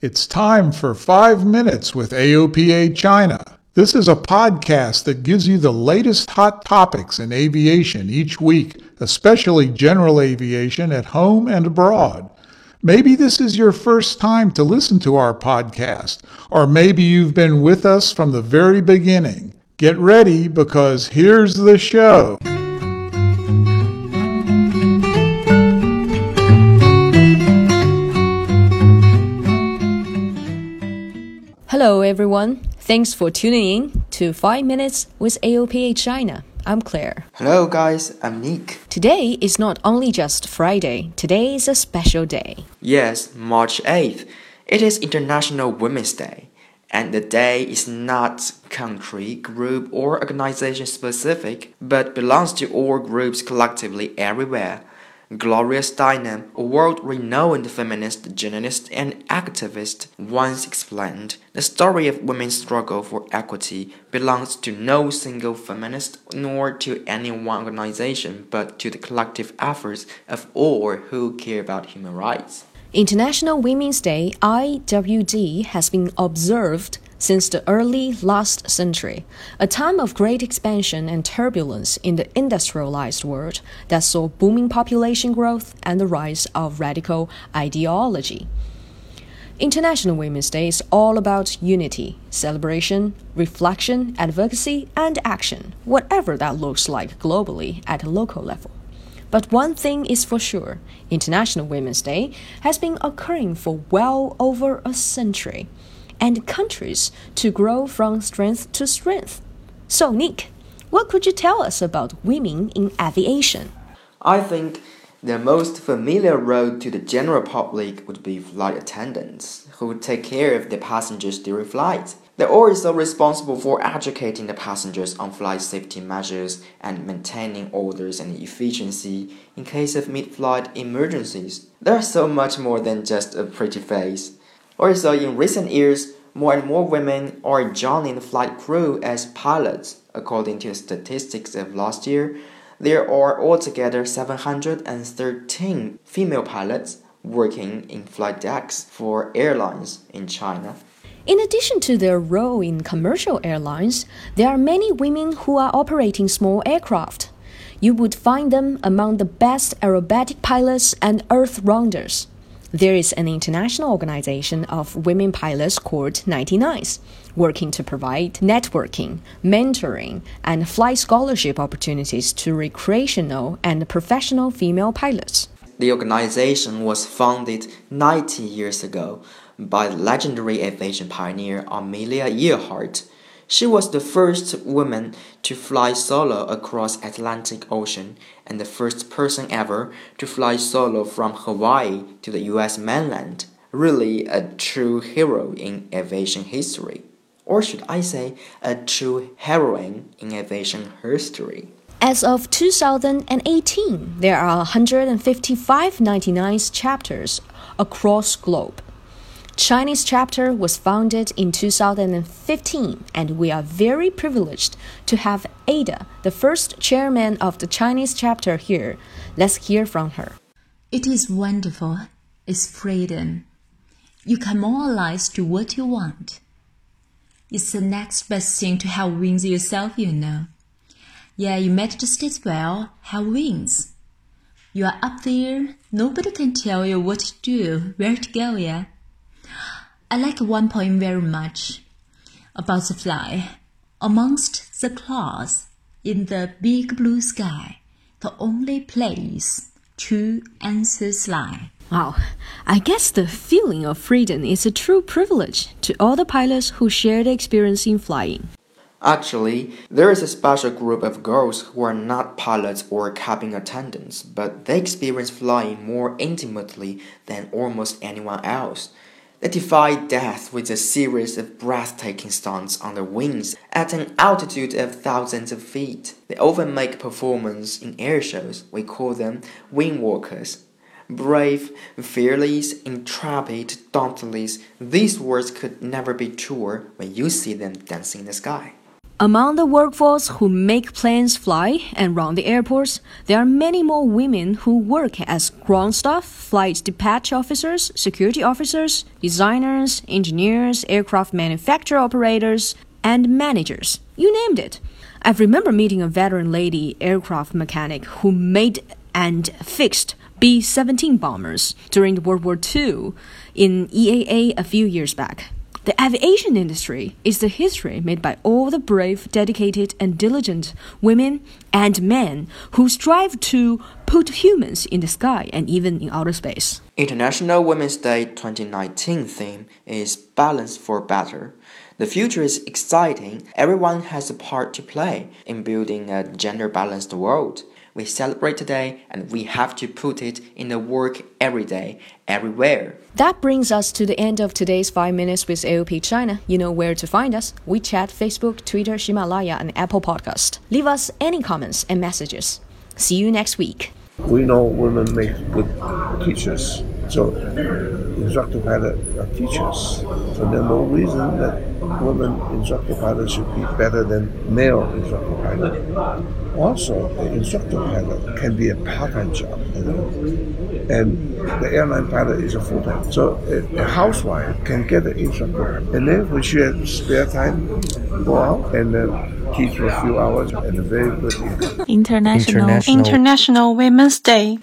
It's time for 5 Minutes with AOPA China. This is a podcast that gives you the latest hot topics in aviation each week, especially general aviation at home and abroad. Maybe this is your first time to listen to our podcast, or maybe you've been with us from the very beginning. Get ready because here's the show. Hello, everyone. Thanks for tuning in to 5 Minutes with AOPA China. I'm Claire. Hello, guys. I'm Nick. Today is not only just Friday, today is a special day. Yes, March 8th. It is International Women's Day. And the day is not country, group, or organization specific, but belongs to all groups collectively everywhere. Gloria Steinem, a world renowned feminist, journalist, and activist, once explained the story of women's struggle for equity belongs to no single feminist nor to any one organization, but to the collective efforts of all who care about human rights. International Women's Day IWD has been observed since the early last century, a time of great expansion and turbulence in the industrialized world that saw booming population growth and the rise of radical ideology. International Women's Day is all about unity, celebration, reflection, advocacy, and action, whatever that looks like globally at a local level. But one thing is for sure International Women's Day has been occurring for well over a century, and countries to grow from strength to strength. So, Nick, what could you tell us about women in aviation? I think the most familiar role to the general public would be flight attendants, who take care of the passengers during flight. They are also responsible for educating the passengers on flight safety measures and maintaining orders and efficiency in case of mid-flight emergencies. They are so much more than just a pretty face. Also, in recent years, more and more women are joining the flight crew as pilots. According to statistics of last year, there are altogether 713 female pilots working in flight decks for airlines in China. In addition to their role in commercial airlines, there are many women who are operating small aircraft. You would find them among the best aerobatic pilots and earth rounders. There is an international organization of women pilots called 99s, working to provide networking, mentoring, and flight scholarship opportunities to recreational and professional female pilots. The organization was founded 90 years ago by legendary aviation pioneer Amelia Earhart. She was the first woman to fly solo across Atlantic Ocean and the first person ever to fly solo from Hawaii to the US mainland. Really a true hero in aviation history. Or should I say, a true heroine in aviation history. As of 2018, there are 155 99 chapters across globe. Chinese chapter was founded in 2015, and we are very privileged to have Ada, the first chairman of the Chinese chapter here. Let's hear from her. It is wonderful. It's freedom. You can moralize to what you want. It's the next best thing to have wings yourself, you know. Yeah, you managed to state well, have wings. You are up there, nobody can tell you what to do, where to go, yeah. I like one poem very much about the fly. Amongst the clouds in the big blue sky, the only place true answers lie. Wow, I guess the feeling of freedom is a true privilege to all the pilots who share the experience in flying. Actually, there is a special group of girls who are not pilots or cabin attendants, but they experience flying more intimately than almost anyone else. They defy death with a series of breathtaking stunts on their wings at an altitude of thousands of feet. They often make performance in air shows. We call them wing walkers. Brave, fearless, intrepid, dauntless, these words could never be truer when you see them dancing in the sky. Among the workforce who make planes fly and run the airports, there are many more women who work as ground staff, flight dispatch officers, security officers, designers, engineers, aircraft manufacturer operators, and managers. You named it. I remember meeting a veteran lady aircraft mechanic who made and fixed B 17 bombers during World War II in EAA a few years back. The aviation industry is the history made by all the brave, dedicated, and diligent women and men who strive to put humans in the sky and even in outer space. International Women's Day 2019 theme is Balance for Better. The future is exciting. Everyone has a part to play in building a gender balanced world. We celebrate today and we have to put it in the work every day, everywhere. That brings us to the end of today's 5 Minutes with AOPA China. You know where to find us WeChat, Facebook, Twitter, Himalaya, and Apple Podcast. Leave us any comments and messages. See you next week. We know women make good teachers. So instructor pilot are teachers. So there's no reason that women instructor pilot should be better than male instructor pilot. Also, an instructor pilot can be a part-time job, you know? and the airline pilot is a full-time. So a, a housewife can get an instructor, and then when she has spare time, go out and uh, teach for a few hours and a very good income. International International- International Women's Day.